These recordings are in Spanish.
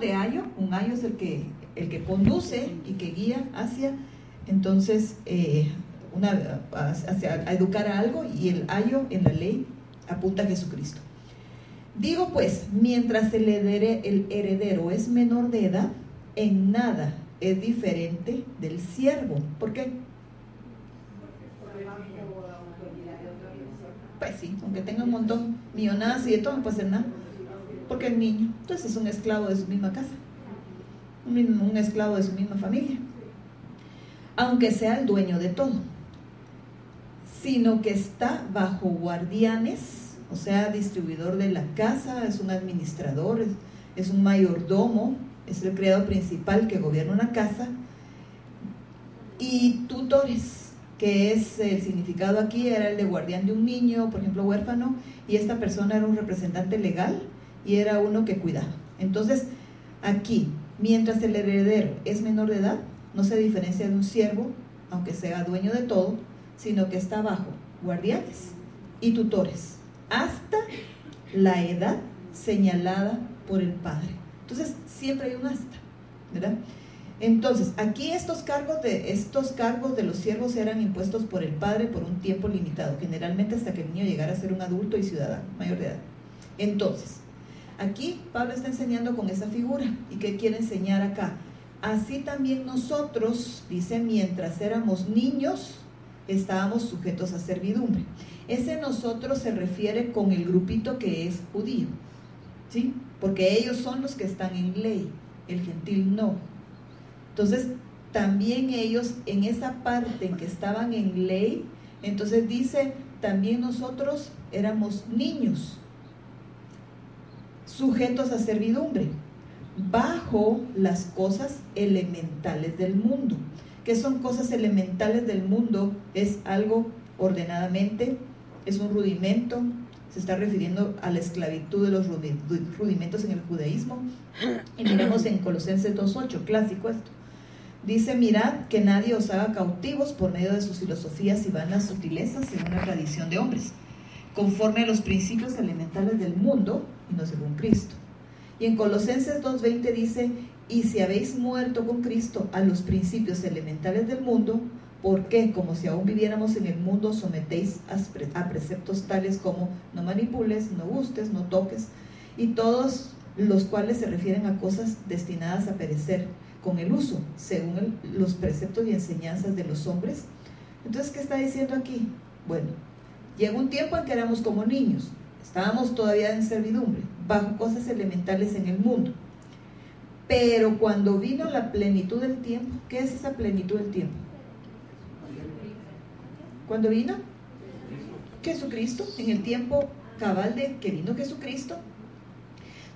De ayo, un ayo es el que, el que conduce y que guía hacia, entonces, eh, una, hacia, a educar a algo y el ayo en la ley apunta a Jesucristo. Digo pues, mientras el heredero, el heredero es menor de edad, en nada es diferente del siervo. ¿Por qué? Pues sí, aunque tenga un montón, millonadas y de todo, no puede ser nada porque el niño, entonces es un esclavo de su misma casa, un, esclavo de su misma familia, aunque sea el dueño de todo, sino que está bajo guardianes, o sea, distribuidor de la casa, es un administrador, es, es un mayordomo, es el criado principal que gobierna una casa, y tutores, que es el significado aquí, era el de guardián de un niño, por ejemplo, huérfano, y esta persona era un representante legal y era uno que cuidaba. Entonces, aquí, mientras el heredero es menor de edad, no se diferencia de un siervo, aunque sea dueño de todo, sino que está bajo guardianes y tutores, hasta la edad señalada por el padre. Entonces, siempre hay un hasta, ¿verdad? Entonces, aquí estos cargos de estos cargos de los siervos eran impuestos por el padre por un tiempo limitado, generalmente hasta que el niño llegara a ser un adulto y ciudadano, mayor de edad. Entonces, Aquí Pablo está enseñando con esa figura. ¿Y qué quiere enseñar acá? Así también nosotros, dice, mientras éramos niños, estábamos sujetos a servidumbre. Ese nosotros se refiere con el grupito que es judío, ¿sí? Porque ellos son los que están en ley, el gentil no. Entonces, también ellos en esa parte en que estaban en ley, entonces dice, también nosotros éramos niños, sujetos a servidumbre, bajo las cosas elementales del mundo. ¿Qué son cosas elementales del mundo? Es algo ordenadamente, es un rudimento, se está refiriendo a la esclavitud de los rudimentos en el judaísmo. Y miremos en Colosenses 2.8, clásico esto. Dice, mirad que nadie os haga cautivos por medio de sus filosofías y vanas sutilezas en una tradición de hombres, conforme a los principios elementales del mundo, y no según Cristo. Y en Colosenses 2.20 dice, y si habéis muerto con Cristo a los principios elementales del mundo, ¿por qué, como si aún viviéramos en el mundo, sometéis a preceptos tales como no manipules, no gustes, no toques, y todos los cuales se refieren a cosas destinadas a perecer con el uso, según los preceptos y enseñanzas de los hombres? Entonces, ¿qué está diciendo aquí? Bueno, llega un tiempo en que éramos como niños, Estábamos todavía en servidumbre, bajo cosas elementales en el mundo. Pero cuando vino la plenitud del tiempo, ¿qué es esa plenitud del tiempo? ¿Cuándo vino? Jesucristo, en el tiempo cabal de que vino Jesucristo.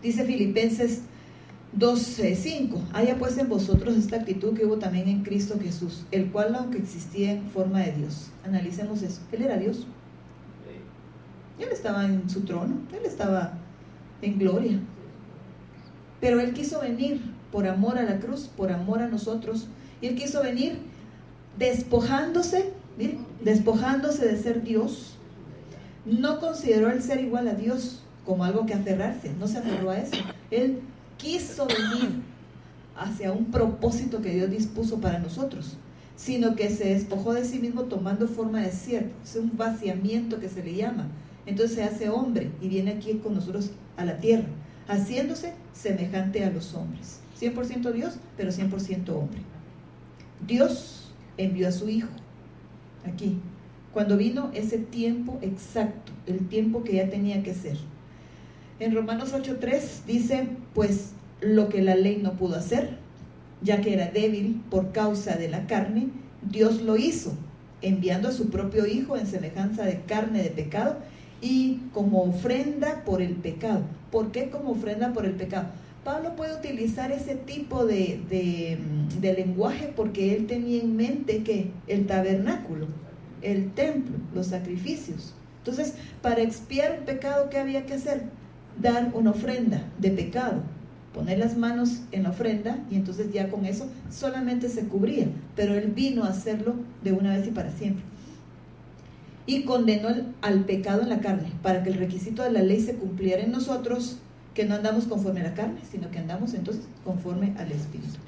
Dice Filipenses 12:5, haya pues en vosotros esta actitud que hubo también en Cristo Jesús, el cual aunque existía en forma de Dios, analicemos eso, Él era Dios, él estaba en su trono, Él estaba en gloria. Pero Él quiso venir por amor a la cruz, por amor a nosotros. Y Él quiso venir despojándose, despojándose de ser Dios. No consideró el ser igual a Dios como algo que aferrarse, no se aferró a eso. Él quiso venir hacia un propósito que Dios dispuso para nosotros, sino que se despojó de sí mismo tomando forma de siervo. Es un vaciamiento que se le llama entonces se hace hombre y viene aquí con nosotros a la tierra, haciéndose semejante a los hombres. 100% Dios, pero 100% hombre. Dios envió a su Hijo aquí, cuando vino ese tiempo exacto, el tiempo que ya tenía que ser. En Romanos 8.3 dice, pues lo que la ley no pudo hacer, ya que era débil por causa de la carne, Dios lo hizo, enviando a su propio Hijo en semejanza de carne de pecado y como ofrenda por el pecado. ¿Por qué como ofrenda por el pecado? Pablo puede utilizar ese tipo de, de, lenguaje porque él tenía en mente que el tabernáculo, el templo, los sacrificios. Entonces, para expiar un pecado, ¿qué había que hacer? Dar una ofrenda de pecado, poner las manos en la ofrenda y entonces ya con eso solamente se cubría, pero él vino a hacerlo de una vez y para siempre. Y condenó al pecado en la carne para que el requisito de la ley se cumpliera en nosotros que no andamos conforme a la carne, sino que andamos entonces conforme al Espíritu.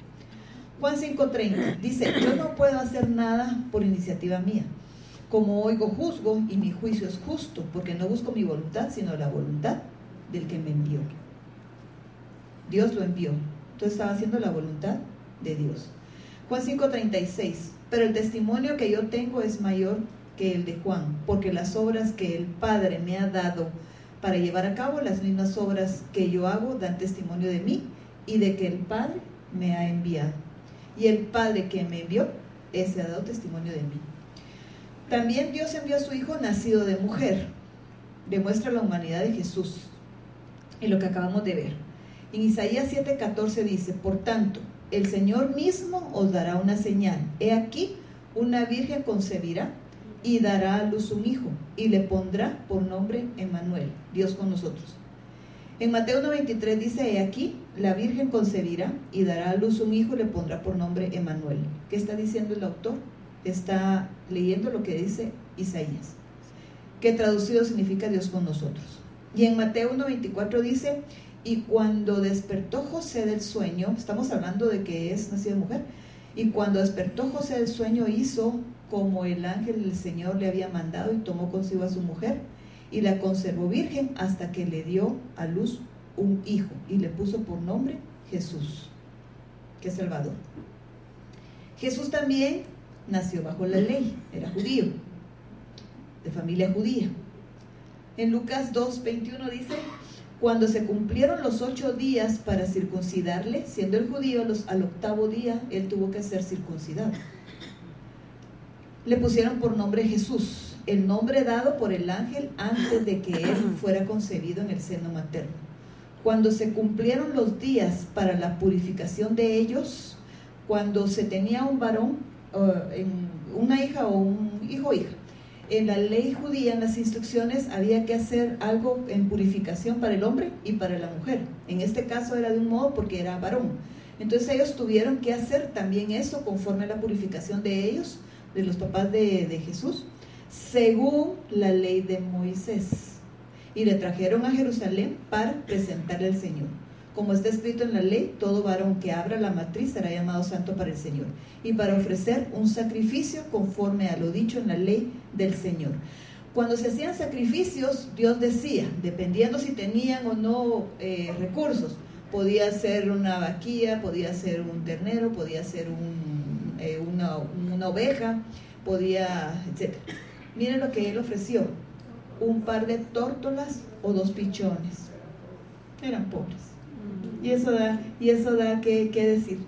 Juan 5:30 dice, yo no puedo hacer nada por iniciativa mía. Como oigo, juzgo y mi juicio es justo, porque no busco mi voluntad, sino la voluntad del que me envió. Dios lo envió. Entonces estaba haciendo la voluntad de Dios. Juan 5:36, pero el testimonio que yo tengo es mayor que el de Juan, porque las obras que el Padre me ha dado para llevar a cabo las mismas obras que yo hago dan testimonio de mí y de que el Padre me ha enviado. Y el Padre que me envió, ese ha dado testimonio de mí. También Dios envió a su Hijo nacido de mujer. Demuestra la humanidad de Jesús. En lo que acabamos de ver. En Isaías 7:14 dice, por tanto, el Señor mismo os dará una señal. He aquí, una virgen concebirá y dará a luz un hijo y le pondrá por nombre Emmanuel, Dios con nosotros. En Mateo 1.23 dice, aquí, la Virgen concebirá y dará a luz un hijo y le pondrá por nombre Emmanuel. ¿Qué está diciendo el autor? Está leyendo lo que dice Isaías, que traducido significa Dios con nosotros. Y en Mateo 1.24 dice, y cuando despertó José del sueño, estamos hablando de que es nacido mujer, y cuando despertó José del sueño hizo como el ángel del Señor le había mandado y tomó consigo a su mujer y la conservó virgen hasta que le dio a luz un hijo y le puso por nombre Jesús, que es Salvador. Jesús también nació bajo la ley, era judío, de familia judía. En Lucas 2.21 dice, cuando se cumplieron los ocho días para circuncidarle, siendo el judío al octavo día, él tuvo que ser circuncidado le pusieron por nombre Jesús, el nombre dado por el ángel antes de que él fuera concebido en el seno materno. Cuando se cumplieron los días para la purificación de ellos, cuando se tenía un varón, una hija o un hijo o hija, en la ley judía, en las instrucciones, había que hacer algo en purificación para el hombre y para la mujer. En este caso era de un modo porque era varón. Entonces ellos tuvieron que hacer también eso conforme a la purificación de ellos de los papás de, Jesús, según la ley de Moisés. Y le trajeron a Jerusalén para presentarle al Señor. Como está escrito en la ley, todo varón que abra la matriz será llamado santo para el Señor. Y para ofrecer un sacrificio conforme a lo dicho en la ley del Señor. Cuando se hacían sacrificios, Dios decía, dependiendo si tenían o no eh, recursos, podía ser una vaquilla, podía ser un ternero, podía ser un, eh, una, una, oveja, podía, etc. Miren lo que él ofreció, un par de tórtolas o dos pichones. Eran pobres. Y eso da, y eso da que, decir.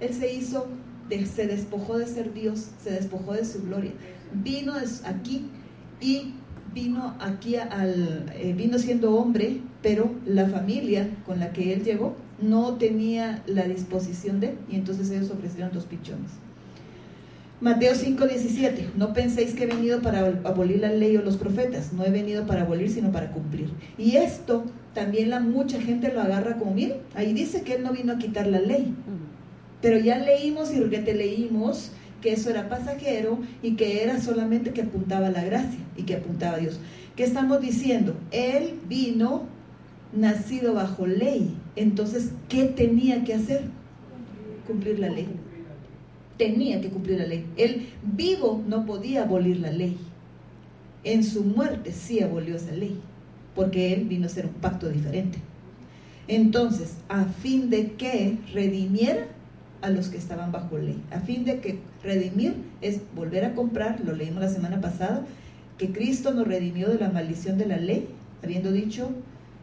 Él se hizo, se despojó de ser Dios, se despojó de su gloria. Vino aquí y vino aquí al, eh, vino siendo hombre, pero la familia con la que él llegó no tenía la disposición de, y entonces ellos ofrecieron dos pichones. Mateo 5:17, no penséis que he venido para abolir la ley o los profetas, no he venido para abolir, sino para cumplir. Y esto también la mucha gente lo agarra como, miren, ahí dice que él no vino a quitar la ley. Pero ya leímos y te leímos que eso era pasajero y que era solamente que apuntaba a la gracia y que apuntaba a Dios. ¿Qué estamos diciendo? Él vino nacido bajo ley. Entonces, ¿qué tenía que hacer? Cumplir la ley. Tenía que cumplir la ley. Él vivo no podía abolir la ley. En su muerte sí abolió esa ley, porque él vino a ser un pacto diferente. Entonces, a fin de que redimiera a los que estaban bajo ley, a fin de que redimir es volver a comprar, lo leímos la semana pasada, que Cristo nos redimió de la maldición de la ley, habiendo dicho,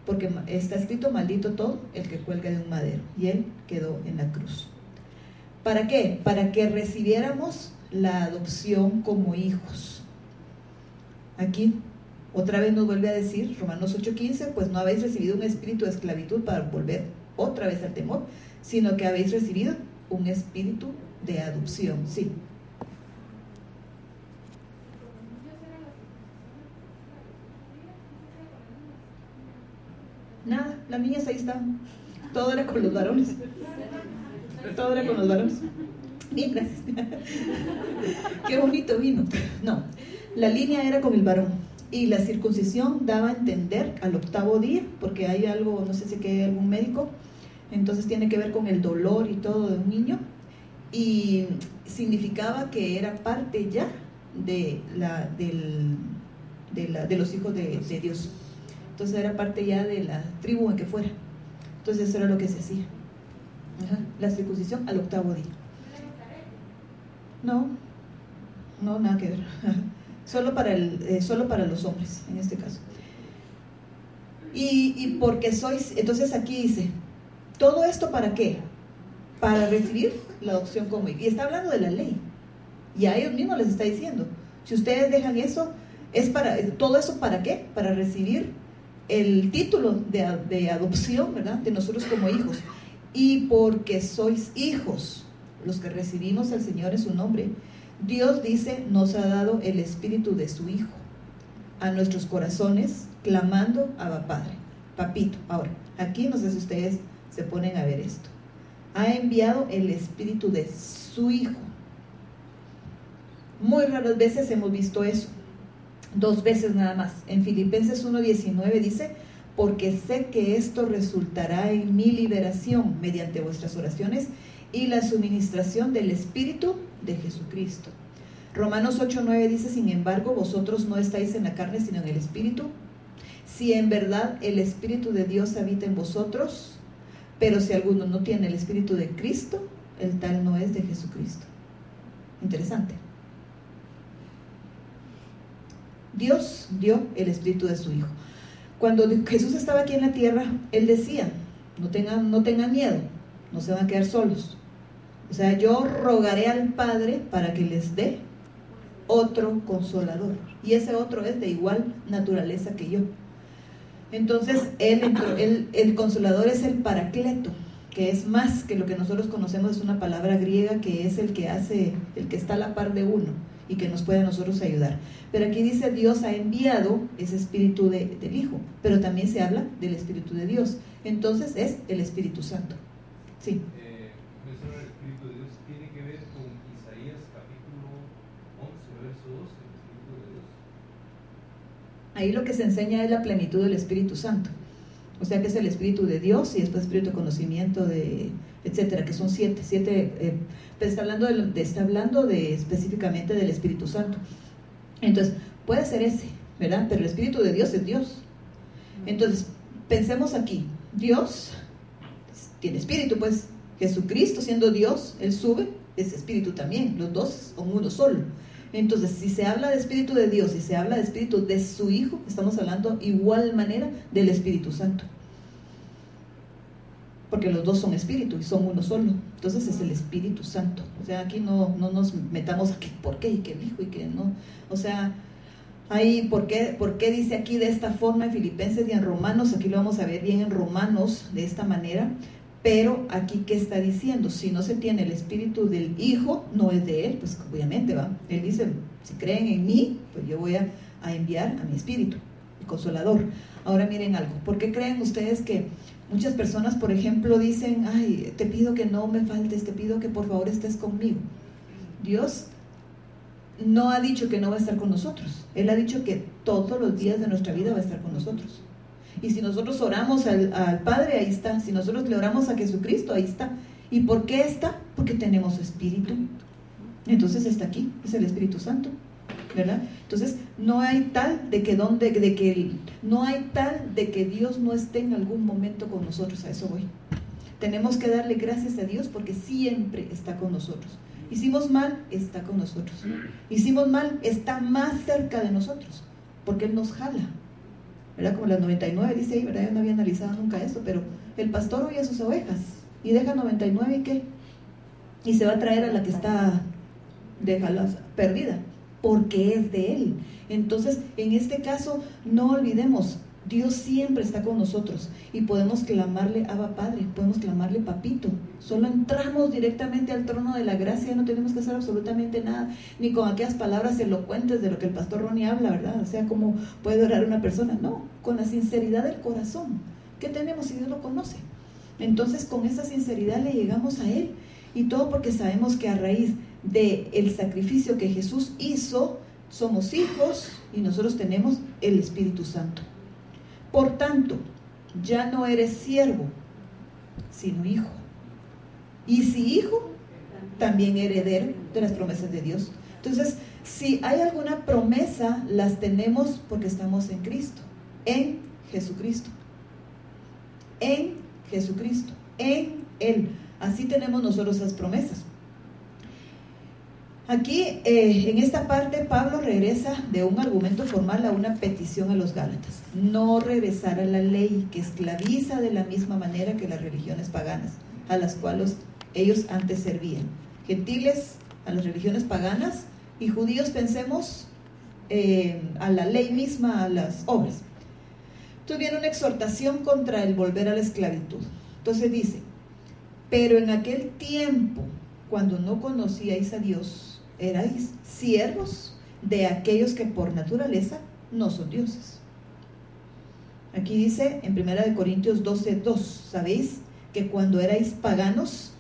porque está escrito maldito todo el que cuelga de un madero, y él quedó en la cruz. ¿Para qué? Para que recibiéramos la adopción como hijos. Aquí otra vez nos vuelve a decir, Romanos 8:15, pues no habéis recibido un espíritu de esclavitud para volver otra vez al temor, sino que habéis recibido un espíritu de adopción. Sí. Nada, las niñas ahí estaban. Todo era con los varones. Todo era con los varones. Bien. Qué bonito vino. No, la línea era con el varón. Y la circuncisión daba a entender al octavo día, porque hay algo, no sé si hay algún médico, entonces tiene que ver con el dolor y todo de un niño. Y significaba que era parte ya de, la, del, de, la, de los hijos de Dios. Entonces era parte ya de la tribu en que fuera. Entonces eso era lo que se hacía. La circuncisión al octavo día. No, no, nada que ver. solo, para el, eh, solo para los hombres, en este caso. Y, y porque sois, entonces aquí dice, ¿todo esto para qué? Para recibir la adopción como Y está hablando de la ley. Y a ellos mismos les está diciendo, si ustedes dejan eso, es para, todo eso para qué? Para recibir el título de, de adopción, ¿verdad? De nosotros como hijos. Y porque sois hijos, los que recibimos al Señor en su nombre, Dios dice, nos ha dado el espíritu de su Hijo a nuestros corazones, clamando a Padre, papito. Ahora, aquí no sé si ustedes se ponen a ver esto. Ha enviado el espíritu de su Hijo. Muy raras veces hemos visto eso. Dos veces nada más. En Filipenses 1.19 dice, porque sé que esto resultará en mi liberación mediante vuestras oraciones y la suministración del Espíritu de Jesucristo. Romanos 8:9 dice, sin embargo, vosotros no estáis en la carne, sino en el Espíritu. Si en verdad el Espíritu de Dios habita en vosotros, pero si alguno no tiene el Espíritu de Cristo, el tal no es de Jesucristo. Interesante. Dios dio el Espíritu de su Hijo. Cuando Jesús estaba aquí en la tierra, Él decía, no tengan, no tengan miedo, no se van a quedar solos. O sea, yo rogaré al Padre para que les dé otro consolador. Y ese otro es de igual naturaleza que yo. Entonces, él, el consolador es el paracleto, que es más que lo que nosotros conocemos, es una palabra griega que es el que hace, el que está a la par de uno y que nos puede a nosotros ayudar. Pero aquí dice Dios ha enviado ese espíritu del Hijo, pero también se habla del espíritu de Dios. Entonces es el Espíritu Santo. Sí. Eh, el Espíritu de Dios tiene que ver con Isaías capítulo 11, verso 12, el Espíritu de Dios. Ahí lo que se enseña es la plenitud del Espíritu Santo. O sea que es el Espíritu de Dios y después Espíritu de conocimiento, de, etcétera, que son siete. siete eh, pero está hablando, de, está hablando de, específicamente del Espíritu Santo. Entonces, puede ser ese, ¿verdad? Pero el Espíritu de Dios es Dios. Entonces, pensemos aquí, Dios tiene espíritu, pues Jesucristo siendo Dios, Él sube, es espíritu también, los dos son uno solo. Entonces, si se habla de espíritu de Dios y se habla de espíritu de su Hijo, estamos hablando igual manera del Espíritu Santo. Porque los dos son espíritu y son uno solo. Entonces es el Espíritu Santo. O sea, aquí no, no nos metamos a qué, por qué y qué dijo y qué no. O sea, Ahí, ¿por qué, ¿por qué dice aquí de esta forma en Filipenses y en Romanos? Aquí lo vamos a ver bien en Romanos de esta manera. Pero aquí, ¿qué está diciendo? Si no se tiene el espíritu del Hijo, no es de Él, pues obviamente va. Él dice, si creen en mí, pues yo voy a, enviar a mi espíritu, el consolador. Ahora miren algo, ¿por qué creen ustedes que muchas personas, por ejemplo, dicen, ay, te pido que no me faltes, te pido que por favor estés conmigo? Dios no ha dicho que no va a estar con nosotros. Él ha dicho que todos los días de nuestra vida va a estar con nosotros. Y si nosotros oramos al, Padre, ahí está. Si nosotros le oramos a Jesucristo, ahí está. ¿Y por qué está? Porque tenemos espíritu. Entonces está aquí, es el Espíritu Santo. Entonces, no hay tal de que donde de que no hay tal de que Dios no esté en algún momento con nosotros, a eso voy. Tenemos que darle gracias a Dios porque siempre está con nosotros. Hicimos mal, está con nosotros. Hicimos mal, está más cerca de nosotros, porque Él nos jala. ¿verdad? Como las 99 dice ahí, ¿verdad? Yo no había analizado nunca eso, pero el pastor oye a sus ovejas y deja 99 y qué? Y se va a traer a la que está déjala perdida, porque es de él. Entonces, en este caso, no olvidemos, Dios siempre está con nosotros y podemos clamarle Abba Padre, podemos clamarle Papito. Solo entramos directamente al trono de la gracia, no tenemos que hacer absolutamente nada, ni con aquellas palabras elocuentes de lo que el pastor Ronnie habla, ¿verdad? O sea, cómo puede orar una persona. No, con la sinceridad del corazón. ¿Qué tenemos si Dios lo conoce? Entonces, con esa sinceridad le llegamos a Él. Y todo porque sabemos que a raíz del el sacrificio que Jesús hizo, somos hijos y nosotros tenemos el Espíritu Santo. Por tanto, ya no eres siervo, sino hijo. Y si hijo, también heredero de las promesas de Dios. Entonces, si hay alguna promesa, las tenemos porque estamos en Cristo, en Jesucristo. En Jesucristo, en Él. Así tenemos nosotros esas promesas. Aquí, eh, en esta parte, Pablo regresa de un argumento formal a una petición a los Gálatas. No regresar a la ley que esclaviza de la misma manera que las religiones paganas, a las cuales ellos antes servían. Gentiles a las religiones paganas y judíos pensemos eh, a la ley misma, a las obras. Entonces viene una exhortación contra el volver a la esclavitud. Entonces dice, pero en aquel tiempo, cuando no conocíais a Dios, erais siervos de aquellos que por naturaleza no son dioses. Aquí dice en 1 Corintios 12, 2, ¿sabéis que cuando erais paganos,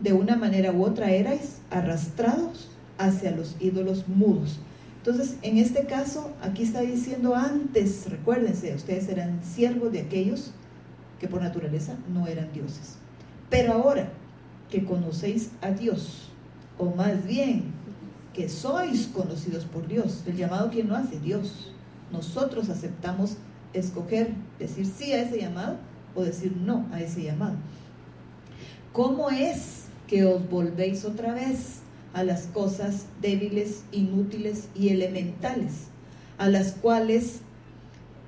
de una manera u otra erais arrastrados hacia los ídolos mudos? Entonces, en este caso, aquí está diciendo antes, recuérdense, ustedes eran siervos de aquellos que por naturaleza no eran dioses. Pero ahora que conocéis a Dios, o más bien que sois conocidos por Dios. El llamado, ¿quién lo hace? Dios. Nosotros aceptamos escoger, decir sí a ese llamado o decir no a ese llamado. ¿Cómo es que os volvéis otra vez a las cosas débiles, inútiles y elementales, a las cuales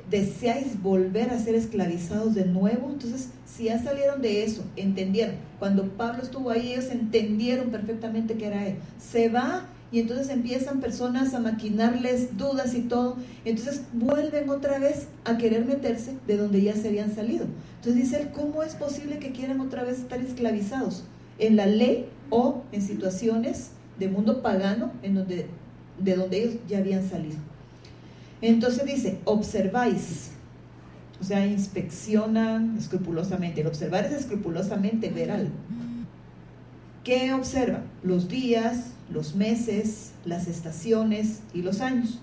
deseáis volver a ser esclavizados de nuevo? Entonces, si ya salieron de eso, entendieron. Cuando Pablo estuvo ahí, ellos entendieron perfectamente que era él. Se va y entonces empiezan personas a maquinarles dudas y todo, entonces vuelven otra vez a querer meterse de donde ya se habían salido. Entonces dice él, ¿cómo es posible que quieran otra vez estar esclavizados en la ley o en situaciones de mundo pagano en donde, de donde ellos ya habían salido? Entonces dice, observáis, o sea, inspeccionan escrupulosamente. El observar es escrupulosamente ver algo. ¿Qué observa? Los días, los meses, las estaciones y los años.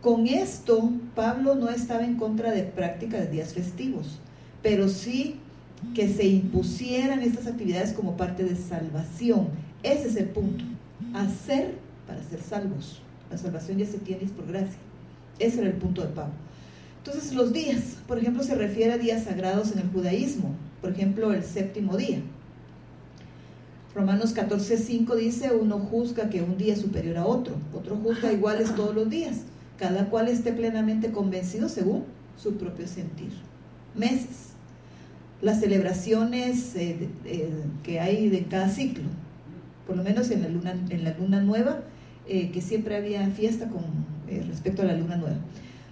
Con esto, Pablo no estaba en contra de práctica de días festivos, pero sí que se impusieran estas actividades como parte de salvación. Ese es el punto. Hacer para ser salvos. La salvación ya se tiene por gracia. Ese era el punto de Pablo. Entonces los días, por ejemplo, se refiere a días sagrados en el judaísmo. Por ejemplo, el séptimo día. Romanos 14, 5 dice, uno juzga que un día es superior a otro, otro juzga iguales todos los días, cada cual esté plenamente convencido según su propio sentir. Meses, las celebraciones eh, eh, que hay de cada ciclo, por lo menos en la luna, en la luna nueva, eh, que siempre había fiesta con respecto a la luna nueva.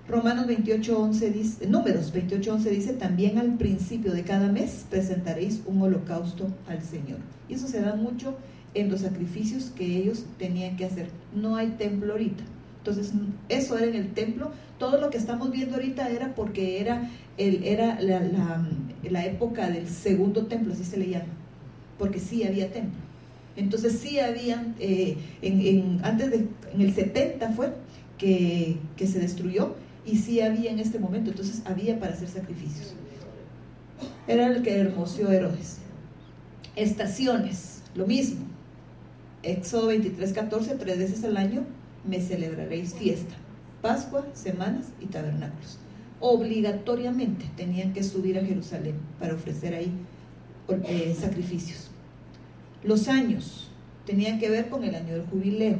Romanos 28, dice, números 28, 11 dice, también al principio de cada mes presentaréis un holocausto al Señor. Y eso se da mucho en los sacrificios que ellos tenían que hacer. No hay templo ahorita. Entonces, eso era en el templo. Todo lo que estamos viendo ahorita era porque era, el, era la, época del segundo templo, así se le llama. Porque sí había templo. Entonces sí había, eh, en, antes de, en el 70 fue que, que se destruyó y sí había en este momento, entonces había para hacer sacrificios. Era el que hermoseó Herodes. Estaciones, lo mismo. Éxodo 23, 14, tres veces al año me celebraréis fiesta. Pascua, semanas y tabernáculos. Obligatoriamente tenían que subir a Jerusalén para ofrecer ahí eh, sacrificios. Los años tenían que ver con el año del jubileo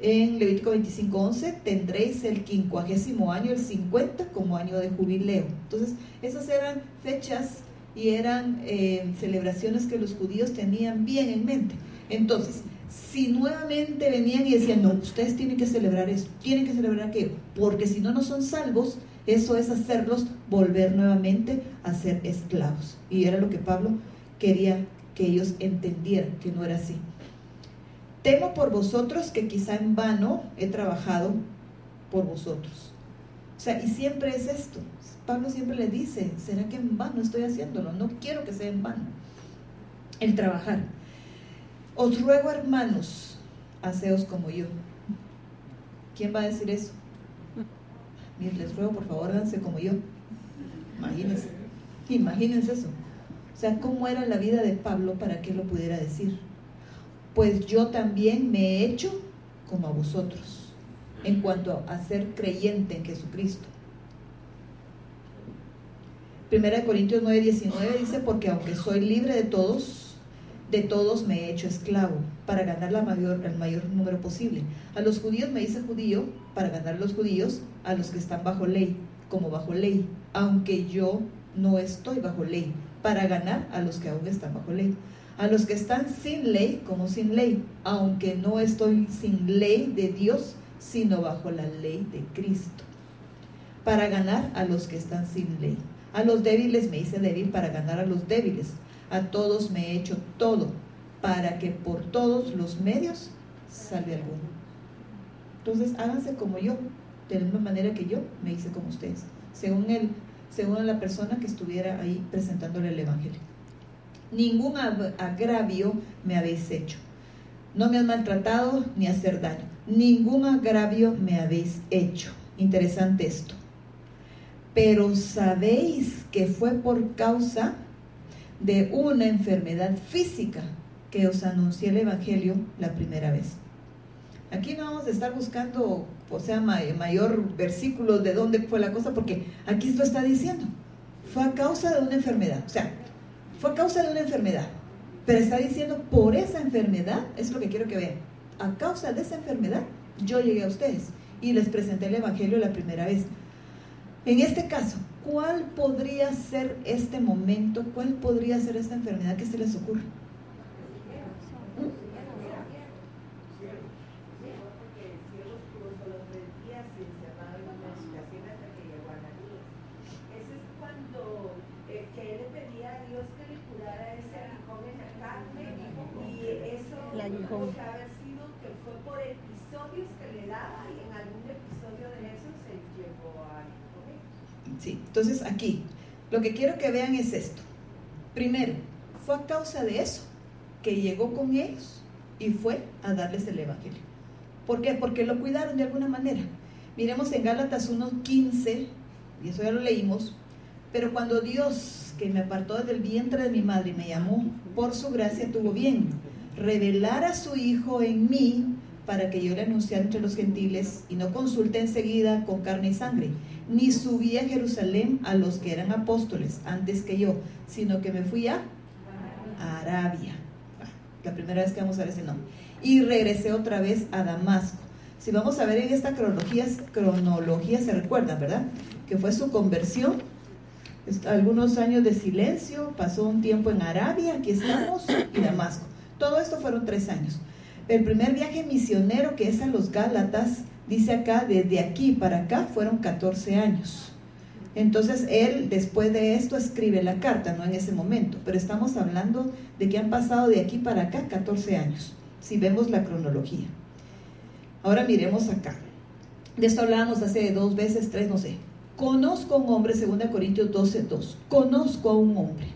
en Levítico 25:11 tendréis el quincuagésimo año, el 50, como año de jubileo. Entonces, esas eran fechas y eran eh, celebraciones que los judíos tenían bien en mente. Entonces, si nuevamente venían y decían, no, ustedes tienen que celebrar esto, tienen que celebrar aquello, porque si no, no son salvos, Eso es hacerlos volver nuevamente a ser esclavos. Y era lo que Pablo quería que ellos entendieran, que no era así. Temo por vosotros que quizá en vano he trabajado por vosotros. O sea, y siempre es esto. Pablo siempre le dice, ¿será que en vano estoy haciéndolo? No quiero que sea en vano el trabajar. Os ruego, hermanos, haceos como yo. ¿Quién va a decir eso? les ruego, por favor, háganse como yo. Imagínense, imagínense eso. O sea, ¿cómo era la vida de Pablo para que lo pudiera decir? Pues yo también me he hecho como a vosotros en cuanto a ser creyente en Jesucristo. Primera de Corintios 9, 19 dice, porque aunque soy libre de todos, de todos me he hecho esclavo para ganar la mayor, el mayor número posible. A los judíos me hice judío para ganar a los judíos, a los que están bajo ley, como bajo ley, aunque yo no estoy bajo ley, para ganar a los que aún están bajo ley. A los que están sin ley, como sin ley, aunque no estoy sin ley de Dios, sino bajo la ley de Cristo, para ganar a los que están sin ley. A los débiles me hice débil para ganar a los débiles. A todos me he hecho todo, para que por todos los medios salve alguno. Entonces háganse como yo, de la misma manera que yo me hice como ustedes, según él, según la persona que estuviera ahí presentándole el Evangelio. Ningún agravio me habéis hecho. No me han maltratado ni hacer daño. Ningún agravio me habéis hecho. Interesante esto. Pero sabéis que fue por causa de una enfermedad física que os anuncié el Evangelio la primera vez. Aquí no vamos a estar buscando, o sea, mayor versículo de dónde fue la cosa, porque aquí esto está diciendo. Fue a causa de una enfermedad. O sea, fue causa de una enfermedad. Pero está diciendo, por esa enfermedad, es lo que quiero que vean. A causa de esa enfermedad, yo llegué a ustedes y les presenté el Evangelio la primera vez. En este caso, ¿cuál podría ser este momento? ¿Cuál podría ser esta enfermedad que se les ocurre? haber sido que fue por episodios que le daba y en algún episodio de eso se llevó a Sí, entonces aquí, lo que quiero que vean es esto. Primero, fue a causa de eso que llegó con ellos y fue a darles el Evangelio. ¿Por qué? Porque lo cuidaron de alguna manera. Miremos en Gálatas 1.15, y eso ya lo leímos, pero cuando Dios, que me apartó del vientre de mi madre y me llamó, por su gracia tuvo bien revelar a su Hijo en mí para que yo le anunciara entre los gentiles y no consulte enseguida con carne y sangre, ni subí a Jerusalén a los que eran apóstoles antes que yo, sino que me fui a Arabia. La primera vez que vamos a ver ese nombre. Y regresé otra vez a Damasco. Si vamos a ver en esta cronología, cronología se recuerda, ¿verdad? Que fue su conversión, algunos años de silencio, pasó un tiempo en Arabia, aquí estamos, y Damasco. Todo esto fueron tres años. El primer viaje misionero, que es a los Gálatas, dice acá, desde aquí para acá fueron 14 años. Entonces él después de esto escribe la carta, no en ese momento, pero estamos hablando de que han pasado de aquí para acá 14 años, si vemos la cronología. Ahora miremos acá. De esto hablábamos hace dos veces, tres, no sé. Conozco a un hombre, 2 Corintios 12, 2. Conozco a un hombre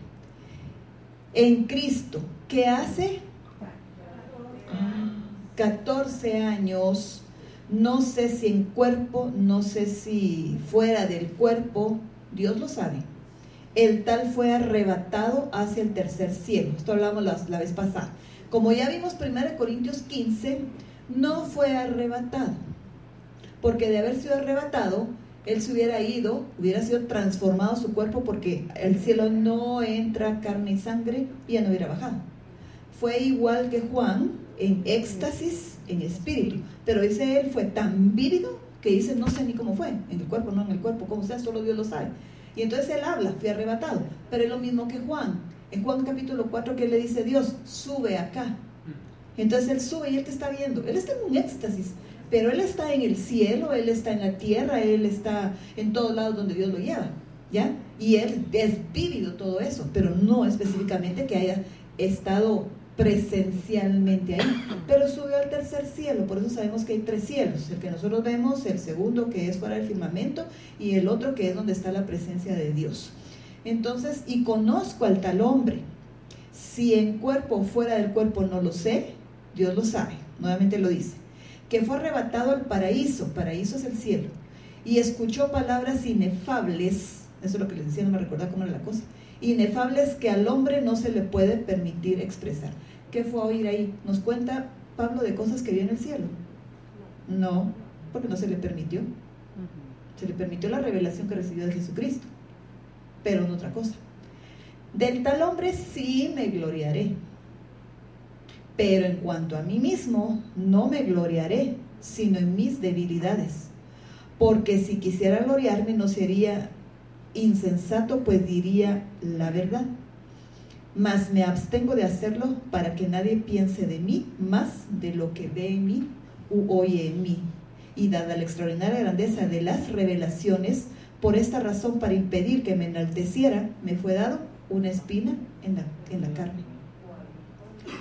en Cristo que hace 14 años, no sé si en cuerpo, no sé si fuera del cuerpo, Dios lo sabe. El tal fue arrebatado hacia el tercer cielo. Esto hablamos la, vez pasada. Como ya vimos 1 Corintios 15, no fue arrebatado. Porque de haber sido arrebatado, él se hubiera ido, hubiera sido transformado su cuerpo porque el cielo no entra carne y sangre y ya no hubiera bajado. Fue igual que Juan, en éxtasis, en espíritu. Pero dice él fue tan vívido que dice, no sé ni cómo fue, en el cuerpo, no en el cuerpo, como sea, solo Dios lo sabe. Y entonces él habla, fui arrebatado. Pero es lo mismo que Juan. En Juan capítulo 4 que le dice, Dios, sube acá. Entonces él sube y él te está viendo. Él está en un éxtasis. pero Él está en el cielo, Él está en la tierra, Él está en todos lados donde Dios lo lleva, ¿ya? Y Él es vívido todo eso, pero no específicamente que haya estado presencialmente ahí, pero subió al tercer cielo, por eso sabemos que hay tres cielos, el que nosotros vemos, el segundo que es fuera del firmamento y el otro que es donde está la presencia de Dios. Entonces, y conozco al tal hombre, si en cuerpo o fuera del cuerpo no lo sé, Dios lo sabe, nuevamente lo dice, que fue arrebatado al paraíso, paraíso es el cielo, y escuchó palabras inefables, eso es lo que les decía, no me recuerda cómo era la cosa, inefables que al hombre no se le puede permitir expresar. ¿Qué fue a oír ahí? ¿Nos cuenta Pablo de cosas que vio en el cielo? No, porque no se le permitió. Se le permitió la revelación que recibió de Jesucristo, pero no otra cosa. Del tal hombre sí me gloriaré, pero en cuanto a mí mismo no me gloriaré, sino en mis debilidades. Porque si quisiera gloriarme no sería insensato, pues diría la verdad. Mas me abstengo de hacerlo para que nadie piense de mí más de lo que ve en mí u oye en mí. Y dada la extraordinaria grandeza de las revelaciones, por esta razón, para impedir que me enalteciera, me fue dado una espina en la, en la carne.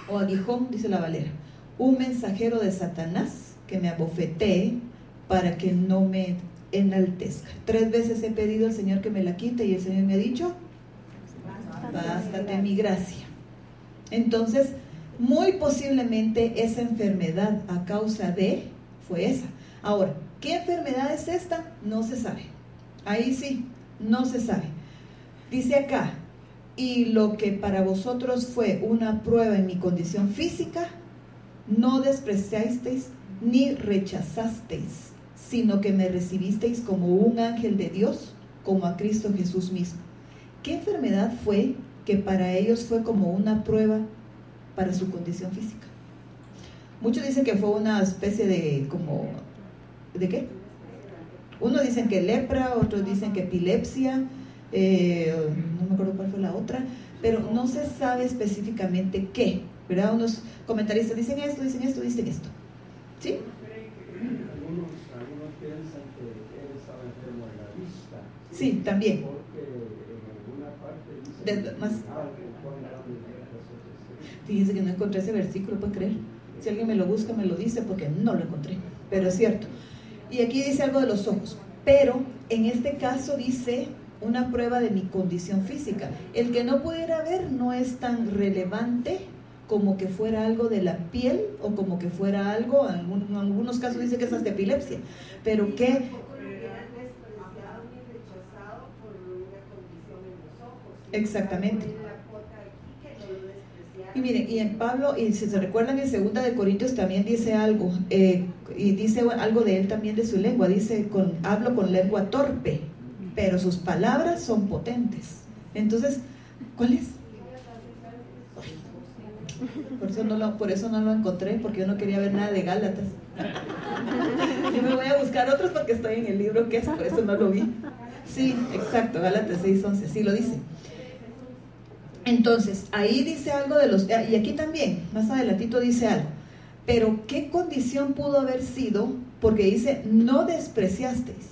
O aguijón, dice la Valera, un mensajero de Satanás que me abofetee para que no me enaltezca. Tres veces he pedido al Señor que me la quite y el Señor me ha dicho, bástate mi gracia. Entonces, muy posiblemente esa enfermedad a causa de fue esa. Ahora, ¿qué enfermedad es esta? No se sabe. Ahí sí, no se sabe. Dice acá, y lo que para vosotros fue una prueba en mi condición física, no despreciasteis ni rechazasteis sino que me recibisteis como un ángel de Dios, como a Cristo Jesús mismo. ¿Qué enfermedad fue que para ellos fue como una prueba para su condición física? Muchos dicen que fue una especie de como ¿de qué? Uno dicen que lepra, otros dicen que epilepsia, eh, no me acuerdo cuál fue la otra, pero no se sabe específicamente qué, ¿verdad? Unos comentaristas dicen esto, dicen esto, dicen esto. ¿Sí? Sí, también. más. Fíjense que no encontré ese versículo, ¿puede creer? Si alguien me lo busca, me lo dice porque no lo encontré. Pero es cierto. Y aquí dice algo de los ojos. Pero en este caso dice una prueba de mi condición física. El que no pudiera ver no es tan relevante como que fuera algo de la piel o como que fuera algo, en algunos casos dice que es hasta epilepsia, pero que Exactamente. Y miren, y en Pablo, y si se recuerdan en segunda de Corintios también dice algo, eh, y dice algo de él también de su lengua, dice, con, hablo con lengua torpe, pero sus palabras son potentes. Entonces, ¿cuál es? Por eso, no lo, por eso no lo encontré, porque yo no quería ver nada de Gálatas. yo me voy a buscar otros porque estoy en el libro que es, por eso no lo vi. Sí, exacto, Gálatas 6.11, sí lo dice. Entonces, ahí dice algo de los, y aquí también, más adelantito dice algo, pero ¿qué condición pudo haber sido? Porque dice, no despreciasteis,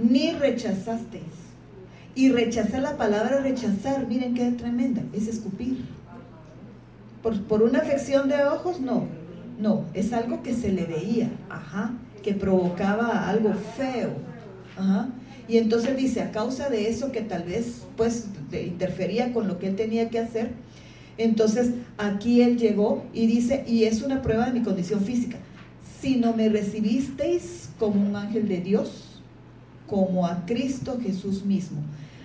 ni rechazasteis. Y rechazar la palabra rechazar, miren qué tremenda, es escupir. Por, por una afección de ojos, no, no, es algo que se le veía, ajá, que provocaba algo feo, ajá. Y entonces dice, a causa de eso que tal vez pues interfería con lo que él tenía que hacer, entonces aquí él llegó y dice, y es una prueba de mi condición física, si no me recibisteis como un ángel de Dios, como a Cristo Jesús mismo.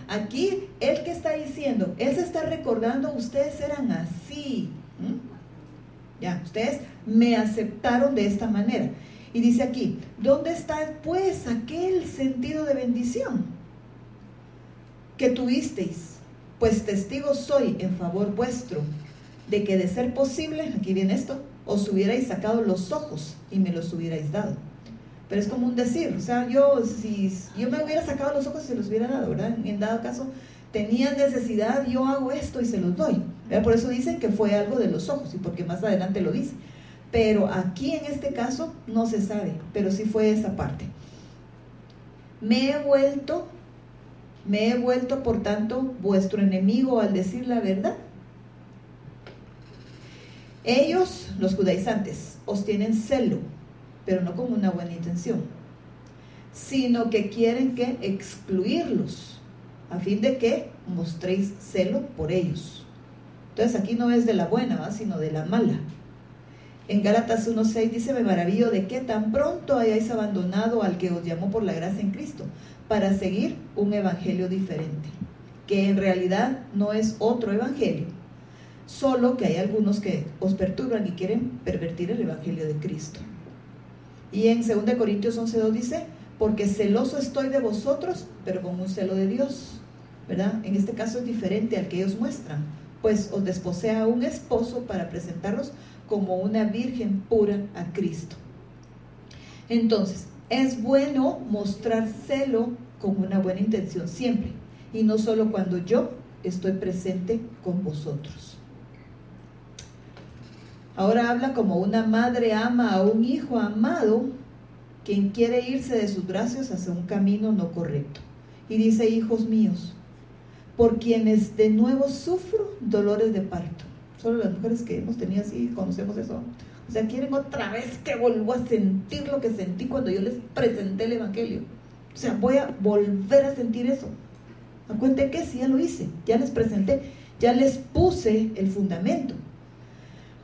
Aquí, él que está diciendo, él se está recordando, ustedes eran así. Ya, ustedes me aceptaron de esta manera. Y dice aquí, ¿dónde está pues aquel sentido de bendición que tuvisteis? Pues testigo soy en favor vuestro de que de ser posible, aquí viene esto, os hubierais sacado los ojos y me los hubierais dado. Pero es como un decir, o sea, yo si yo me hubiera sacado los ojos y se los hubiera dado, ¿verdad? En dado caso, tenía necesidad, yo hago esto y se los doy. Por eso dicen que fue algo de los ojos y porque más adelante lo dice Pero aquí en este caso no se sabe, pero sí fue esa parte. Me he vuelto, me he vuelto por tanto vuestro enemigo al decir la verdad. Ellos, los judaizantes, os tienen celo, pero no con una buena intención, sino que quieren que excluirlos, a fin de que mostréis celo por ellos. Entonces aquí no es de la buena, sino de la mala. En Gálatas 1.6 dice, me maravillo de que tan pronto hayáis abandonado al que os llamó por la gracia en Cristo, para seguir un evangelio diferente, que en realidad no es otro evangelio, solo que hay algunos que os perturban y quieren pervertir el evangelio de Cristo. Y en 2 Corintios 11.2 dice, porque celoso estoy de vosotros, pero con un celo de Dios, ¿verdad? En este caso es diferente al que ellos muestran, pues os desposea un esposo para presentarlos como una virgen pura a Cristo. Entonces, es bueno mostrar celo con una buena intención siempre, y no solo cuando yo estoy presente con vosotros. Ahora habla como una madre ama a un hijo amado quien quiere irse de sus brazos hacia un camino no correcto. Y dice, hijos míos, por quienes de nuevo sufro dolores de parto Solo las mujeres que hemos tenido así conocemos eso. O sea, quieren otra vez que vuelvo a sentir lo que sentí cuando yo les presenté el Evangelio. O sea, voy a volver a sentir eso. Acuente que sí, ya lo hice, ya les presenté, ya les puse el fundamento.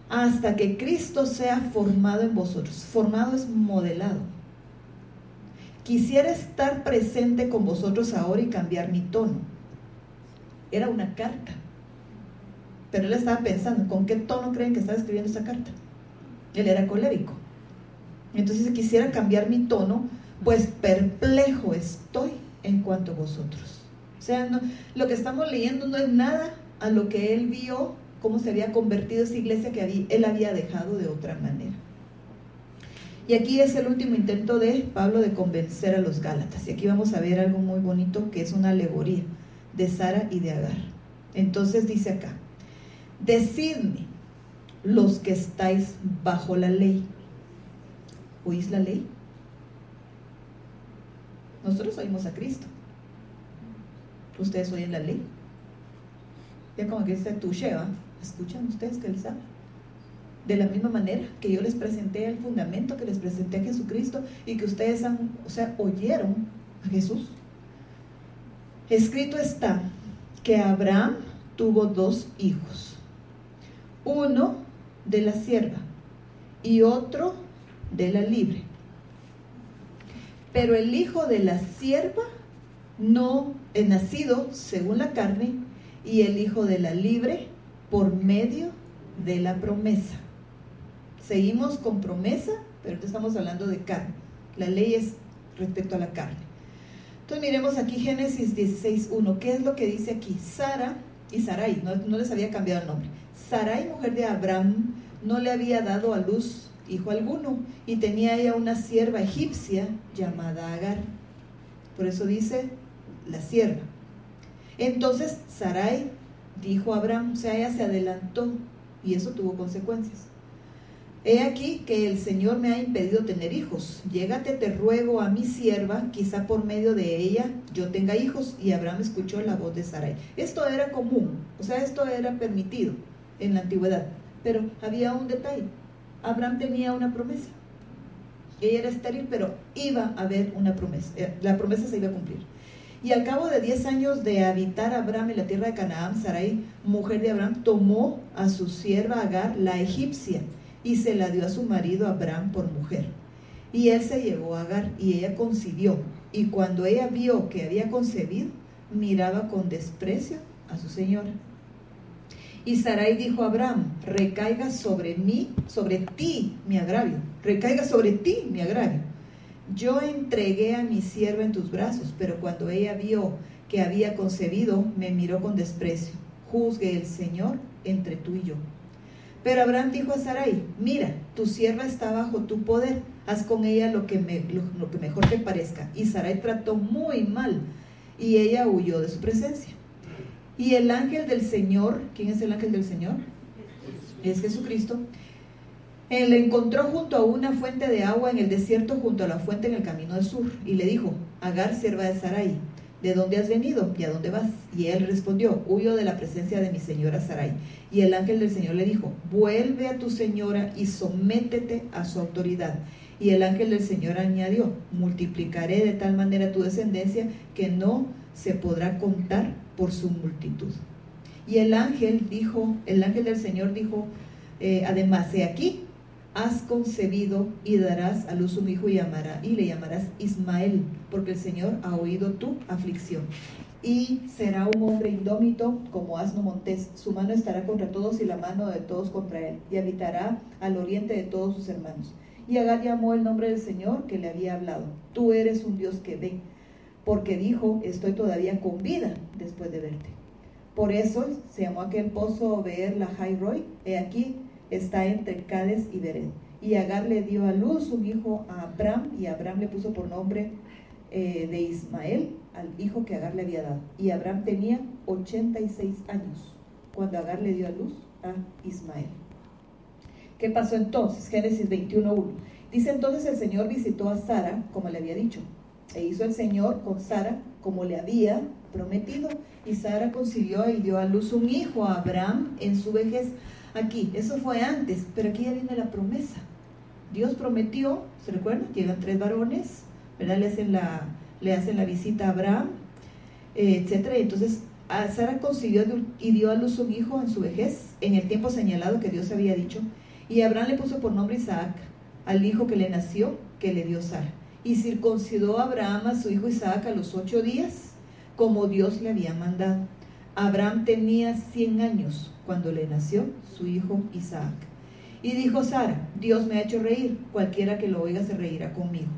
Hasta que Cristo sea formado en vosotros. Formado es modelado. Quisiera estar presente con vosotros ahora y cambiar mi tono. Era una carta. Pero él estaba pensando, ¿con qué tono creen que estaba escribiendo esa carta? Él era colérico. Entonces, si quisiera cambiar mi tono, pues perplejo estoy en cuanto a vosotros. O sea, lo que estamos leyendo no es nada a lo que él vio, cómo se había convertido esa iglesia que él había dejado de otra manera. Y aquí es el último intento de Pablo de convencer a los Gálatas. Y aquí vamos a ver algo muy bonito que es una alegoría de Sara y de Agar. Entonces dice acá, Decidme, los que estáis bajo la ley. ¿Oís la ley? Nosotros oímos a Cristo. ¿Ustedes oyen la ley? Ya como que dice tu ¿escuchan ustedes que les habla? De la misma manera que yo les presenté el fundamento, que les presenté a Jesucristo y que ustedes han, o sea, oyeron a Jesús. Escrito está que Abraham tuvo dos hijos uno de la sierva y otro de la libre. Pero el hijo de la sierva no es nacido según la carne y el hijo de la libre por medio de la promesa. Seguimos con promesa, pero estamos hablando de carne. La ley es respecto a la carne. Entonces miremos aquí Génesis 16.1. ¿Qué es lo que dice aquí? Sara y Sarai, no, les había cambiado el nombre. Sarai, mujer de Abraham, no le había dado a luz hijo alguno y tenía ella una sierva egipcia llamada Agar. Por eso dice la sierva. Entonces Sarai dijo a Abraham, o sea, ella se adelantó y eso tuvo consecuencias. He aquí que el Señor me ha impedido tener hijos. Llégate, te ruego a mi sierva, quizá por medio de ella yo tenga hijos. Y Abraham escuchó la voz de Sarai. Esto era común, o sea, esto era permitido en la antigüedad. Pero había un detalle. Abraham tenía una promesa. Ella era estéril, pero iba a haber una promesa. Eh, la promesa se iba a cumplir. Y al cabo de 10 años de habitar Abraham en la tierra de Canaán, Sarai, mujer de Abraham, tomó a su sierva Agar, la egipcia, y se la dio a su marido Abraham por mujer. Y él se llevó a Agar y ella concibió. Y cuando ella vio que había concebido, miraba con desprecio a su señora. Y Sarai dijo a Abraham, recaiga sobre mí, sobre ti mi agravio, recaiga sobre ti mi agravio. Yo entregué a mi sierva en tus brazos, pero cuando ella vio que había concebido, me miró con desprecio. Juzgue el Señor entre tú y yo. Pero Abraham dijo a Sarai, mira, tu sierva está bajo tu poder, haz con ella lo que, me, lo que mejor te parezca. Y Sarai trató muy mal y ella huyó de su presencia. Y el ángel del Señor, ¿quién es el ángel del Señor? Es Jesucristo. Él le encontró junto a una fuente de agua en el desierto, junto a la fuente en el camino del sur, y le dijo, Agar, sierva de Sarai, ¿de dónde has venido y a dónde vas? Y él respondió, huyo de la presencia de mi señora Sarai. Y el ángel del Señor le dijo, vuelve a tu señora y sométete a su autoridad. Y el ángel del Señor añadió, multiplicaré de tal manera tu descendencia que no se podrá contar por su multitud. Y el ángel dijo, el ángel del Señor dijo, eh, además, he aquí, has concebido y darás a luz un hijo y, llamará, y le llamarás Ismael, porque el Señor ha oído tu aflicción. Y será un hombre indómito como asno montés. Su mano estará contra todos y la mano de todos contra él. Y habitará al oriente de todos sus hermanos. Y Agar llamó el nombre del Señor que le había hablado. Tú eres un Dios que ve. Porque dijo, estoy todavía con vida después de verte. Por eso se llamó aquel pozo Beer la Roy. He aquí, está entre Cades y Bered. Y Agar le dio a luz un hijo a Abraham, y Abraham le puso por nombre eh, de Ismael al hijo que Agar le había dado. Y Abraham tenía 86 años cuando Agar le dio a luz a Ismael. ¿Qué pasó entonces? Génesis 21.1. Dice entonces el Señor visitó a Sara como le había dicho. E hizo el Señor con Sara como le había prometido. Y Sara concibió y dio a luz un hijo a Abraham en su vejez aquí. Eso fue antes, pero aquí ya viene la promesa. Dios prometió, ¿se recuerdan? Llegan tres varones, ¿verdad? Le hacen la, le hacen la visita a Abraham, eh, etcétera. Y entonces Sara concibió y dio a luz un hijo en su vejez, en el tiempo señalado que Dios había dicho. Y Abraham le puso por nombre Isaac al hijo que le nació, que le dio Sara. Y circuncidó Abraham a su hijo Isaac a los ocho días, como Dios le había mandado. Abraham tenía cien años cuando le nació su hijo Isaac. Y dijo Sara, Dios me ha hecho reír, cualquiera que lo oiga se reirá conmigo.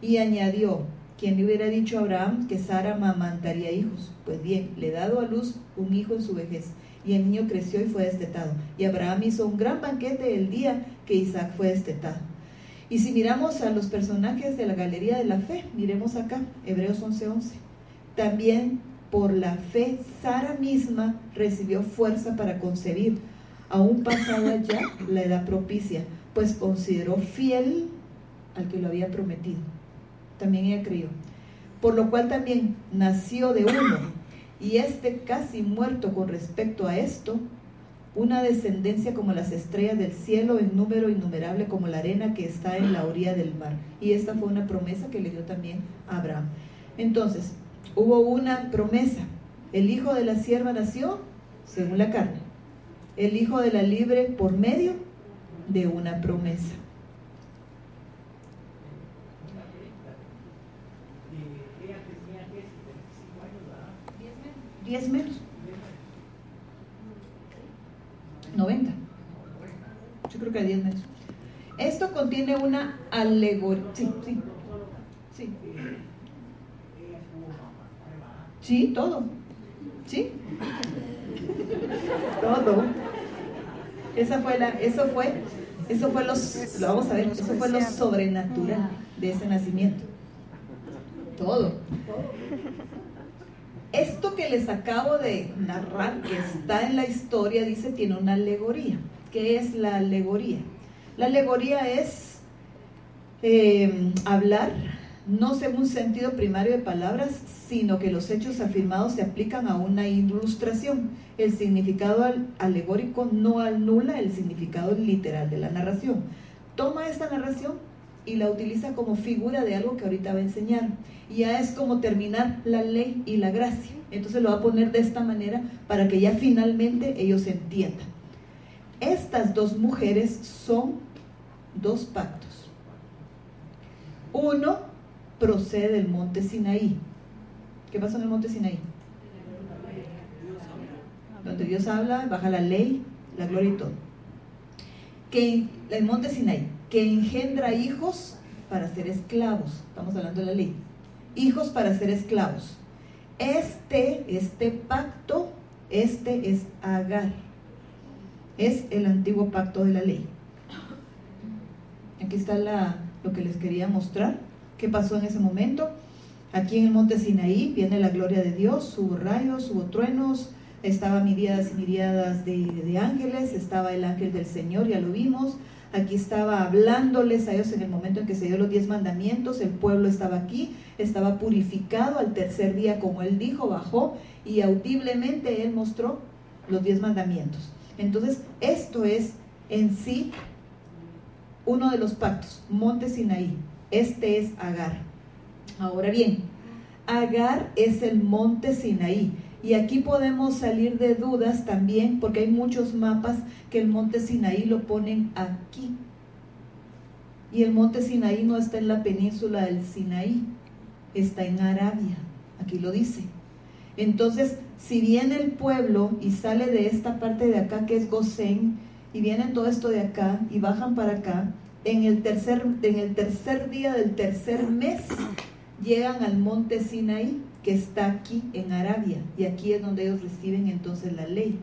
Y añadió, quien le hubiera dicho a Abraham que Sara mamantaría hijos? Pues bien, le he dado a luz un hijo en su vejez, y el niño creció y fue destetado. Y Abraham hizo un gran banquete el día que Isaac fue destetado. Y si miramos a los personajes de la galería de la fe, miremos acá, Hebreos 11:11. También por la fe, Sara misma recibió fuerza para concebir, aún pasada ya la edad propicia, pues consideró fiel al que lo había prometido. También ella creyó. Por lo cual también nació de uno, y este casi muerto con respecto a esto, una descendencia como las estrellas del cielo, en número innumerable como la arena que está en la orilla del mar. Y esta fue una promesa que le dio también a Abraham. Entonces, hubo una promesa. El hijo de la sierva nació según la carne. El hijo de la libre por medio de una promesa. Diez menos. 90. Yo creo que 10 menos. Esto contiene una alegoría. Sí, sí. Sí, todo. ¿Sí? Todo. Esa fue la, eso fue, eso fue lo vamos a ver, eso fue lo sobrenatural de ese nacimiento. Todo. Esto que les acabo de narrar, que está en la historia, dice, tiene una alegoría. ¿Qué es la alegoría? La alegoría es eh, hablar no según sentido primario de palabras, sino que los hechos afirmados se aplican a una ilustración. El significado alegórico no anula el significado literal de la narración. Toma esta narración y la utiliza como figura de algo que ahorita va a enseñar. Ya es como terminar la ley y la gracia. Entonces lo va a poner de esta manera para que ya finalmente ellos entiendan. Estas dos mujeres son dos pactos. Uno procede del monte Sinaí. ¿Qué pasó en el monte Sinaí? Donde Dios habla, baja la ley, la gloria y todo. Que el monte Sinaí, que engendra hijos para ser esclavos. Estamos hablando de la ley. Hijos para ser esclavos. Este, este pacto, este es Agar. Es el antiguo pacto de la ley. Aquí está lo que les quería mostrar. ¿Qué pasó en ese momento? Aquí en el monte Sinaí viene la gloria de Dios, hubo rayos, hubo truenos, estaba miríadas y miríadas de, de ángeles, estaba el ángel del Señor, ya lo vimos, aquí estaba hablándoles a ellos en el momento en que se dio los diez mandamientos, el pueblo estaba aquí, estaba purificado al tercer día, como él dijo, bajó y audiblemente él mostró los diez mandamientos. Entonces, esto es en sí uno de los pactos, Monte Sinaí. Este es Agar. Ahora bien, Agar es el monte Sinaí. Y aquí podemos salir de dudas también, porque hay muchos mapas que el monte Sinaí lo ponen aquí. Y el monte Sinaí no está en la península del Sinaí, está en Arabia. Aquí lo dice. Entonces, si viene el pueblo y sale de esta parte de acá que es Gosén, y vienen todo esto de acá y bajan para acá, en el tercer, en el tercer día del tercer mes llegan al monte Sinaí, que está aquí en Arabia, y aquí es donde ellos reciben entonces la ley.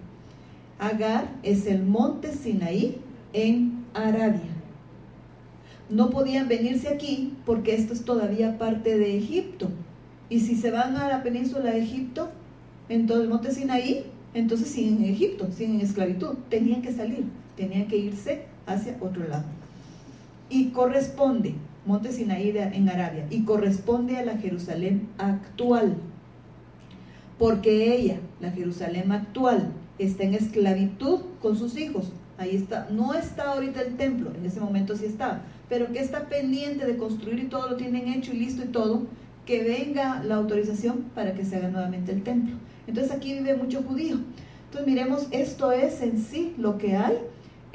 Agar es el monte Sinaí en Arabia. No podían venirse aquí porque esto es todavía parte de Egipto. Y si se van a la península de Egipto, entonces el monte Sinaí, entonces en Egipto, en esclavitud. Tenían que salir, tenían que irse hacia otro lado. Y corresponde monte Sinaí en Arabia, y corresponde a la Jerusalén actual, porque ella, la Jerusalén actual, está en esclavitud con sus hijos. Ahí está, no está ahorita el templo, en ese momento sí está, pero que está pendiente de construir y todo lo tienen hecho y listo y todo, que venga la autorización para que se haga nuevamente el templo. Entonces aquí vive mucho judío. Entonces miremos, esto es en sí lo que hay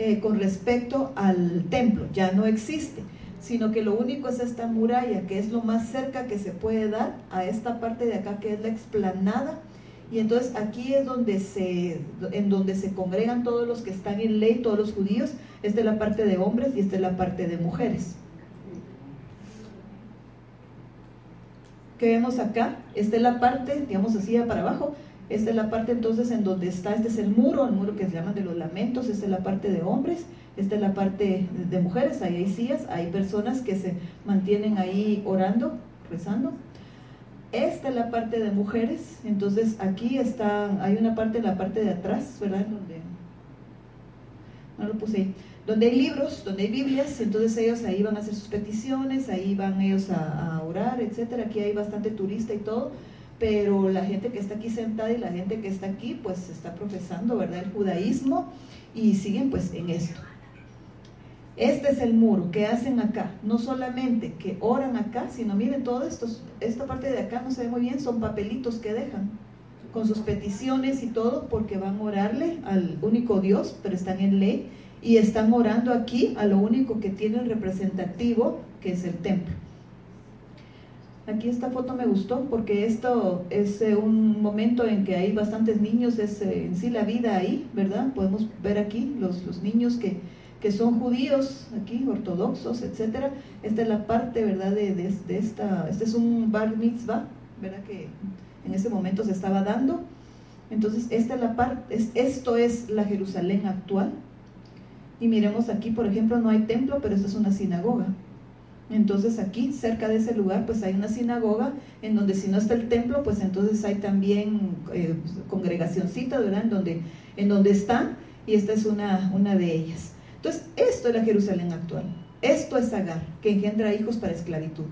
eh, con respecto al templo, ya no existe sino que lo único es esta muralla, que es lo más cerca que se puede dar a esta parte de acá, que es la explanada. Y entonces aquí es donde se, en donde se congregan todos los que están en ley, todos los judíos. Esta es la parte de hombres y esta es la parte de mujeres. ¿Qué vemos acá? Esta es la parte, digamos así, para abajo. Esta es la parte entonces en donde está, este es el muro, el muro que se llama de los lamentos, esta es la parte de hombres esta es la parte de mujeres, ahí hay sillas, hay personas que se mantienen ahí orando, rezando. Esta es la parte de mujeres, entonces aquí está, hay una parte en la parte de atrás, ¿verdad? Donde, no lo puse ahí, donde hay libros, donde hay Biblias, entonces ellos ahí van a hacer sus peticiones, ahí van ellos a, a orar, etcétera. Aquí hay bastante turista y todo, pero la gente que está aquí sentada y la gente que está aquí, pues está profesando, ¿verdad? El judaísmo y siguen pues en esto. Este es el muro que hacen acá. No solamente que oran acá, sino miren todo esto, esta parte de acá no se ve muy bien, son papelitos que dejan con sus peticiones y todo porque van a orarle al único Dios, pero están en ley y están orando aquí a lo único que tienen representativo, que es el templo. Aquí esta foto me gustó porque esto es eh, un momento en que hay bastantes niños, es eh, en sí la vida ahí, ¿verdad? Podemos ver aquí los, los niños que, que son judíos aquí, ortodoxos, etcétera. Esta es la parte, ¿verdad?, de, de, esta, este es un bar mitzvah, ¿verdad?, que en ese momento se estaba dando. Entonces, esta es la parte, es, esto es la Jerusalén actual. Y miremos aquí, por ejemplo, no hay templo, pero esta es una sinagoga. Entonces aquí, cerca de ese lugar, pues hay una sinagoga en donde si no está el templo, pues entonces hay también eh, congregacioncitas, ¿verdad? En donde, en donde están, y esta es una, una de ellas. Entonces, esto es la Jerusalén actual. Esto es Agar, que engendra hijos para esclavitud.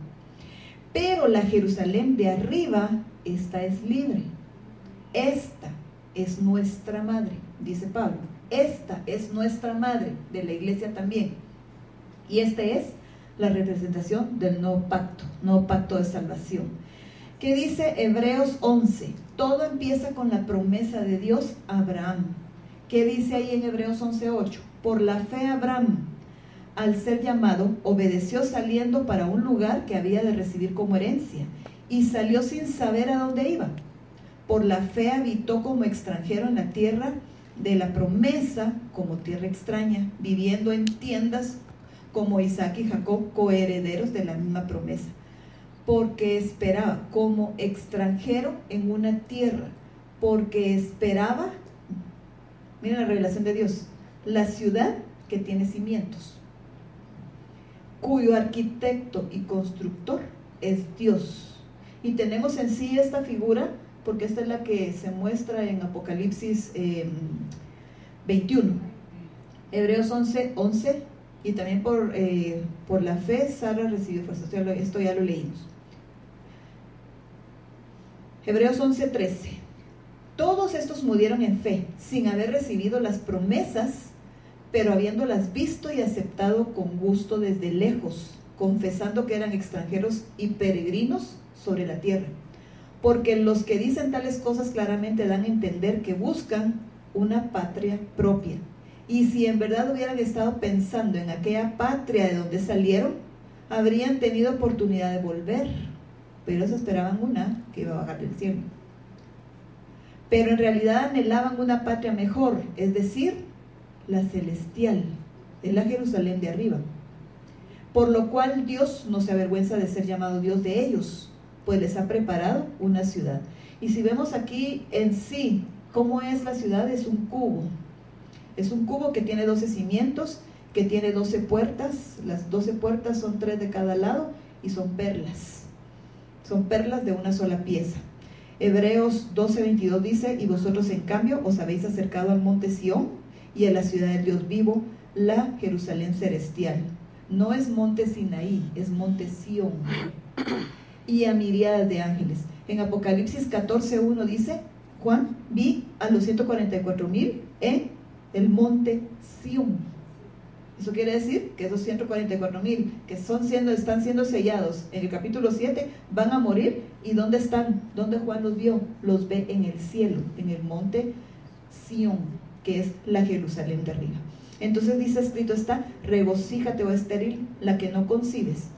Pero la Jerusalén de arriba, esta es libre. Esta es nuestra madre, dice Pablo. Esta es nuestra madre, de la iglesia también. Y esta es la representación del nuevo pacto, nuevo pacto de salvación. ¿Qué dice Hebreos 11? Todo empieza con la promesa de Dios a Abraham. ¿Qué dice ahí en Hebreos 11.8? Por la fe Abraham, al ser llamado, obedeció saliendo para un lugar que había de recibir como herencia y salió sin saber a dónde iba. Por la fe habitó como extranjero en la tierra de la promesa como tierra extraña, viviendo en tiendas como Isaac y Jacob, coherederos de la misma promesa, porque esperaba como extranjero en una tierra, porque esperaba, miren la revelación de Dios, la ciudad que tiene cimientos, cuyo arquitecto y constructor es Dios. Y tenemos en sí esta figura porque esta es la que se muestra en Apocalipsis eh, 21. Hebreos 11, 11, y también por, eh, por la fe Sara recibió fuerza. Esto ya lo, leímos. Hebreos 11, 13. Todos estos murieron en fe, sin haber recibido las promesas, pero habiéndolas visto y aceptado con gusto desde lejos, confesando que eran extranjeros y peregrinos sobre la tierra. Porque los que dicen tales cosas claramente dan a entender que buscan una patria propia. Y si en verdad hubieran estado pensando en aquella patria de donde salieron, habrían tenido oportunidad de volver. Pero ellos esperaban una que iba a bajar del cielo. Pero en realidad anhelaban una patria mejor, es decir, la celestial, es la Jerusalén de arriba. Por lo cual Dios no se avergüenza de ser llamado Dios de ellos, pues les ha preparado una ciudad. Y si vemos aquí en sí cómo es la ciudad, es un cubo. Es un cubo que tiene 12 cimientos, que tiene 12 puertas. Las 12 puertas son tres de cada lado y son perlas. Son perlas de una sola pieza. Hebreos 12:22 dice, y vosotros en cambio os habéis acercado al monte Sión y a la ciudad del Dios vivo, la Jerusalén celestial. No es monte Sinaí, es monte Sión. Y a miriadas de ángeles. En Apocalipsis 14:1 dice, Juan, vi a los 144 mil en el monte Sión. Eso quiere decir que esos 144 mil que son siendo, están siendo sellados en el capítulo 7 van a morir. ¿Y dónde están? ¿Dónde Juan los vio? Los ve en el cielo, en el monte Sión, que es la Jerusalén de arriba. Entonces dice escrito está, regocíjate o estéril, la que no concibes,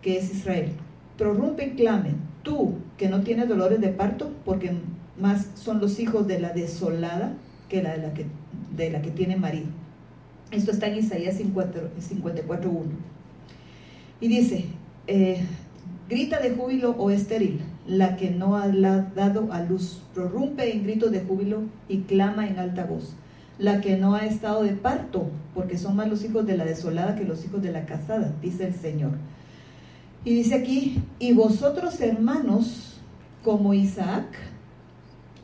que es Israel. Prorrumpe y clame, tú que no tienes dolores de parto, porque más son los hijos de la desolada que la de la que, de la que tiene marido. Esto está en Isaías 54.1. Y dice, eh, grita de júbilo o estéril, la que no ha dado a luz, prorrumpe en gritos de júbilo y clama en alta voz. La que no ha estado de parto, porque son más los hijos de la desolada que los hijos de la casada, dice el Señor. Y dice aquí, y vosotros hermanos, como Isaac,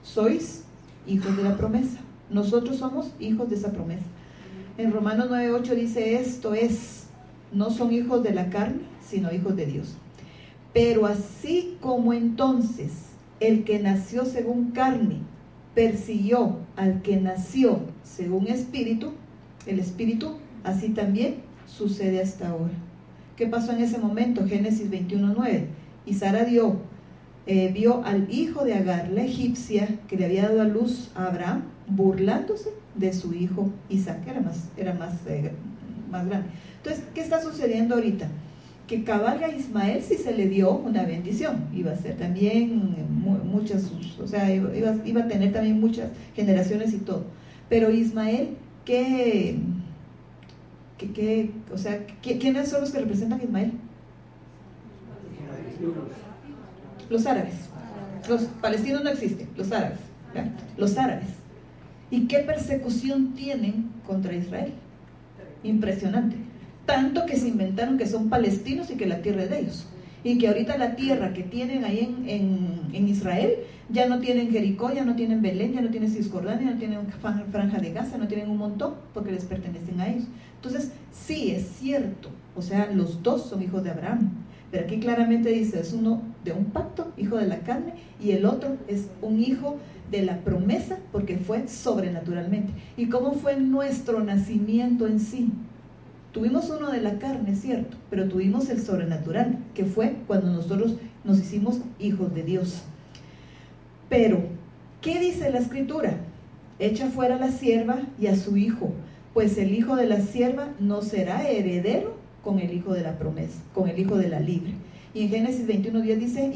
sois hijos de la promesa. Nosotros somos hijos de esa promesa. En Romanos 9:8 dice esto es, no son hijos de la carne, sino hijos de Dios. Pero así como entonces el que nació según carne persiguió al que nació según espíritu, el espíritu, así también sucede hasta ahora. ¿Qué pasó en ese momento? Génesis 21:9. Y Sara dio eh, vio al hijo de Agar, la egipcia, que le había dado a luz a Abraham, burlándose de su hijo Isaac, que era más, era más, eh, más grande. Entonces, ¿qué está sucediendo ahorita? Que cabalga Ismael si se le dio una bendición, iba a ser también muchas, o sea, iba, iba, a tener también muchas generaciones y todo. Pero Ismael, ¿qué, qué, qué o sea, ¿quiénes son los que representan a Ismael? Los árabes. Los palestinos no existen, los árabes. Los árabes. ¿Y qué persecución tienen contra Israel? Impresionante. Tanto que se inventaron que son palestinos y que la tierra es de ellos. Y que ahorita la tierra que tienen ahí en, Israel ya no tienen Jericó, ya no tienen Belén, ya no tienen Cisjordania, no tienen Franja de Gaza, no tienen un montón porque les pertenecen a ellos. Entonces, sí, es cierto. O sea, los dos son hijos de Abraham. Pero aquí claramente dice, es uno de un pacto, hijo de la carne, y el otro es un hijo la promesa porque fue sobrenaturalmente. ¿Y cómo fue nuestro nacimiento en sí? Tuvimos uno de la carne, cierto, pero tuvimos el sobrenatural, que fue cuando nosotros nos hicimos hijos de Dios. Pero, ¿qué dice la escritura? Echa fuera a la sierva y a su hijo, pues el hijo de la sierva no será heredero con el hijo de la promesa, con el hijo de la libre. Y en Génesis 21.10 dice,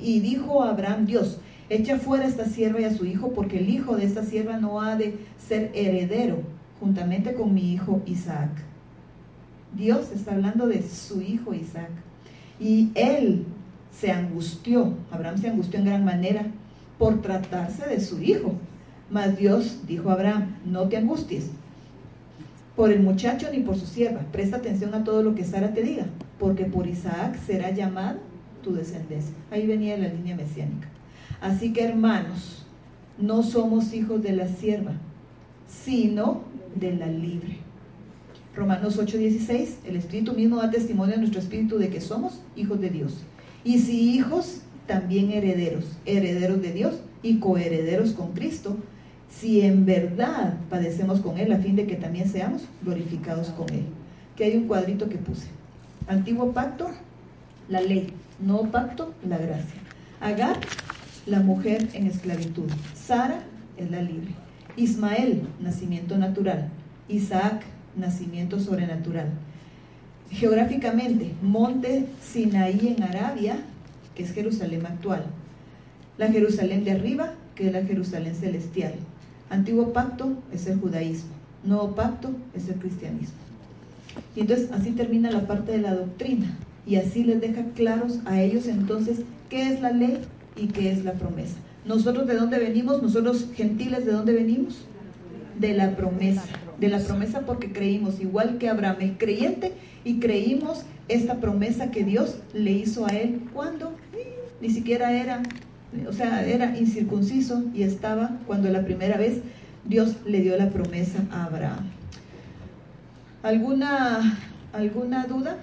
y, dijo Abraham Dios, echa fuera a esta sierva y a su hijo, porque el hijo de esta sierva no ha de ser heredero juntamente con mi hijo Isaac. Dios está hablando de su hijo Isaac. Y él se angustió, Abraham se angustió en gran manera por tratarse de su hijo. Mas Dios dijo a Abraham, no te angusties, por el muchacho ni por su sierva. Presta atención a todo lo que Sara te diga, porque por Isaac será llamada tu descendencia. Ahí venía la línea mesiánica. Así que hermanos, no somos hijos de la sierva, sino de la libre. Romanos 8:16, el Espíritu mismo da testimonio a nuestro espíritu de que somos hijos de Dios. Y si hijos, también herederos, herederos de Dios y coherederos con Cristo, si en verdad padecemos con Él a fin de que también seamos glorificados con Él. Que hay un cuadrito que puse. Antiguo pacto, la ley. Nuevo pacto, la gracia. Agar, la mujer en esclavitud. Sara es la libre. Ismael, nacimiento natural. Isaac, nacimiento sobrenatural. Geográficamente, monte Sinaí en Arabia, que es Jerusalén actual. La Jerusalén de arriba, que es la Jerusalén celestial. Antiguo pacto es el judaísmo. Nuevo pacto es el cristianismo. Y entonces así termina la parte de la doctrina. Y así les deja claros a ellos entonces qué es la ley y qué es la promesa. Nosotros de dónde venimos, nosotros gentiles de dónde venimos? De la promesa. De la promesa porque creímos, igual que Abraham, el creyente, y creímos esta promesa que Dios le hizo a él cuando ni siquiera era, o sea, era incircunciso y estaba cuando la primera vez Dios le dio la promesa a Abraham. ¿Alguna, alguna duda?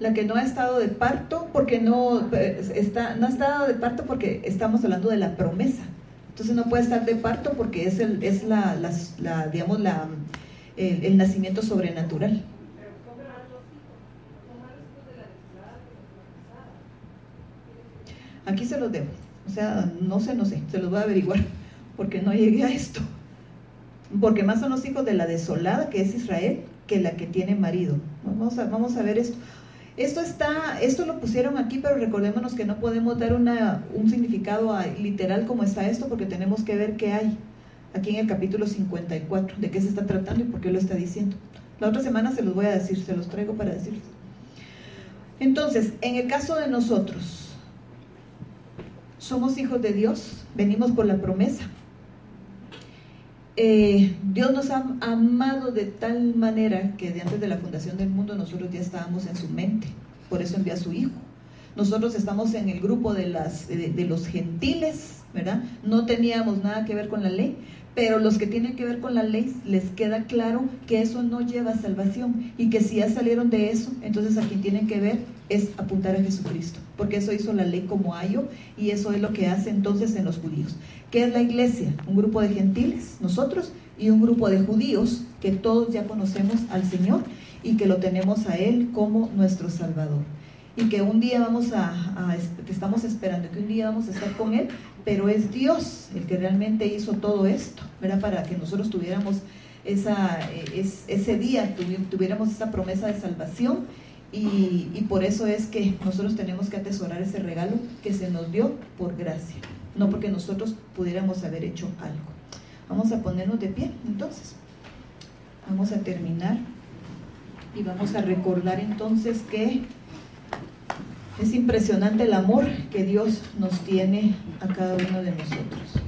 La que no ha estado de parto porque no está no ha estado de parto porque estamos hablando de la promesa. Entonces no puede estar de parto porque es el es la, la, digamos la el, el, nacimiento sobrenatural. Aquí se los debo. O sea no sé no sé. Se los voy a averiguar porque no llegué a esto. Porque más son los hijos de la desolada que es Israel que la que tiene marido vamos a, vamos a ver esto esto está, esto lo pusieron aquí, pero recordémonos que no podemos dar una, un significado literal como está esto, porque tenemos que ver qué hay aquí en el capítulo 54, de qué se está tratando y por qué lo está diciendo. La otra semana se los voy a decir, se los traigo para decirles. Entonces, en el caso de nosotros, somos hijos de Dios, venimos por la promesa. Eh, Dios nos ha amado de tal manera que de antes de la fundación del mundo nosotros ya estábamos en su mente. Por eso envió a su Hijo. Nosotros estamos en el grupo de, las, de los gentiles, ¿verdad? No teníamos nada que ver con la ley, pero los que tienen que ver con la ley les queda claro que eso no lleva a salvación y que si ya salieron de eso, entonces a quien tienen que ver es apuntar a Jesucristo, porque eso hizo la ley como ayo y eso es lo que hace entonces en los judíos. ¿Qué es la iglesia? Un grupo de gentiles, nosotros, y un grupo de judíos que todos ya conocemos al Señor y que lo tenemos a Él como nuestro Salvador. Y que un día vamos a, que estamos esperando, que un día vamos a estar con Él, pero es Dios el que realmente hizo todo esto, ¿verdad? Para que nosotros tuviéramos esa, ese día, tuviéramos esa promesa de salvación y, por eso es que nosotros tenemos que atesorar ese regalo que se nos dio por gracia no porque nosotros pudiéramos haber hecho algo. Vamos a ponernos de pie, entonces. Vamos a terminar y vamos a recordar entonces que es impresionante el amor que Dios nos tiene a cada uno de nosotros.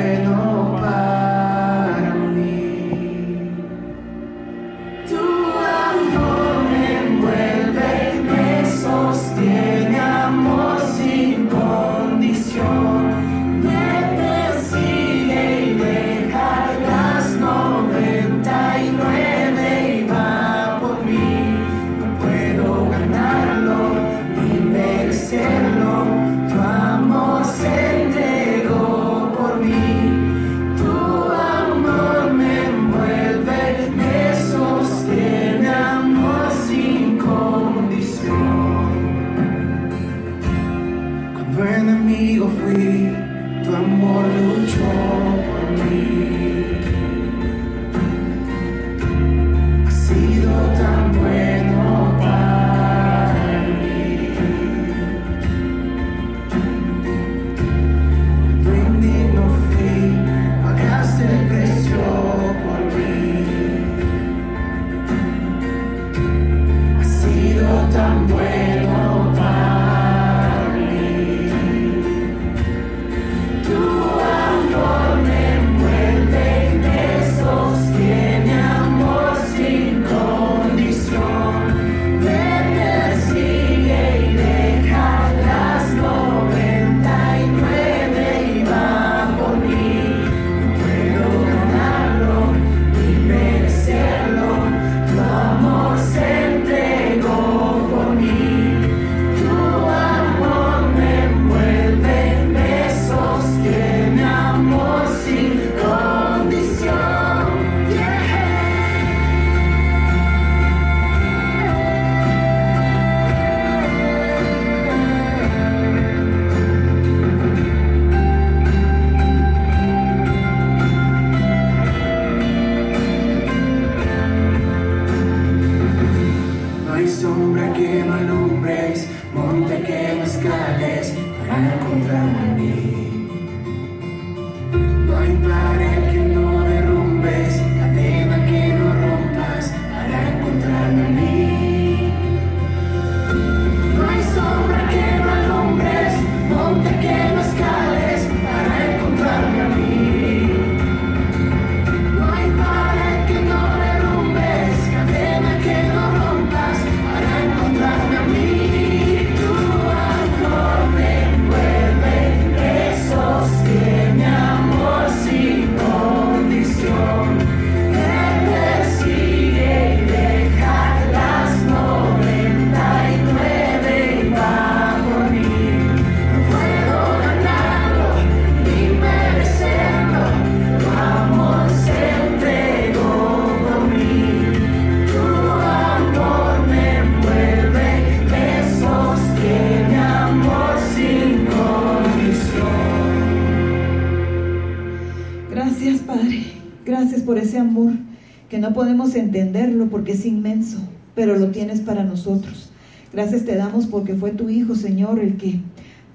que no podemos entenderlo porque es inmenso, pero lo tienes para nosotros. Gracias te damos porque fue tu Hijo, Señor, el que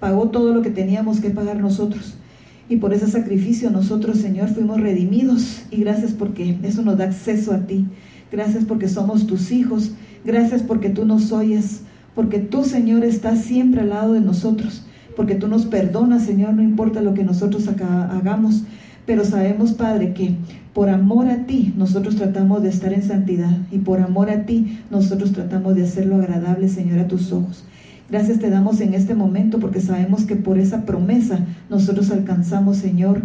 pagó todo lo que teníamos que pagar nosotros. Y por ese sacrificio nosotros, Señor, fuimos redimidos. Y gracias porque eso nos da acceso a ti. Gracias porque somos tus hijos. Gracias porque tú nos oyes. Porque tú, Señor, estás siempre al lado de nosotros. Porque tú nos perdonas, Señor, no importa lo que nosotros acá hagamos. Pero sabemos, Padre, que por amor a ti nosotros tratamos de estar en santidad. Y por amor a ti nosotros tratamos de hacerlo agradable, Señor, a tus ojos. Gracias te damos en este momento porque sabemos que por esa promesa nosotros alcanzamos, Señor,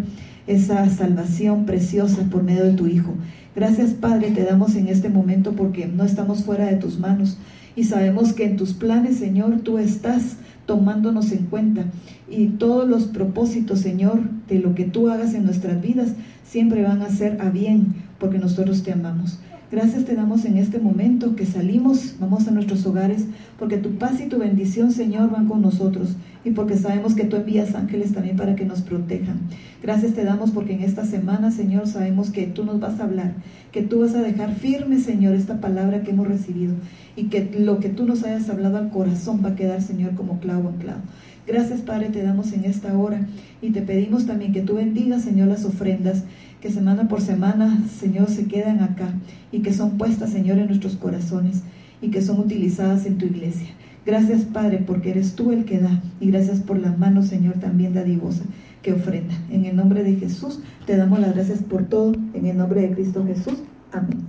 esa salvación preciosa por medio de tu Hijo. Gracias, Padre, te damos en este momento porque no estamos fuera de tus manos y sabemos que en tus planes, Señor, tú estás tomándonos en cuenta y todos los propósitos, Señor, de lo que tú hagas en nuestras vidas siempre van a ser a bien porque nosotros te amamos. Gracias te damos en este momento que salimos, vamos a nuestros hogares, porque tu paz y tu bendición, Señor, van con nosotros y porque sabemos que tú envías ángeles también para que nos protejan. Gracias te damos porque en esta semana, Señor, sabemos que tú nos vas a hablar, que tú vas a dejar firme, Señor, esta palabra que hemos recibido y que lo que tú nos hayas hablado al corazón va a quedar, Señor, como clavo en clavo. Gracias, Padre, te damos en esta hora y te pedimos también que tú bendigas, Señor, las ofrendas que semana por semana, Señor, se quedan acá y que son puestas, Señor, en nuestros corazones y que son utilizadas en tu iglesia. Gracias, Padre, porque eres tú el que da y gracias por la mano, Señor, también dadivosa que ofrenda. En el nombre de Jesús te damos las gracias por todo. En el nombre de Cristo Jesús. Amén.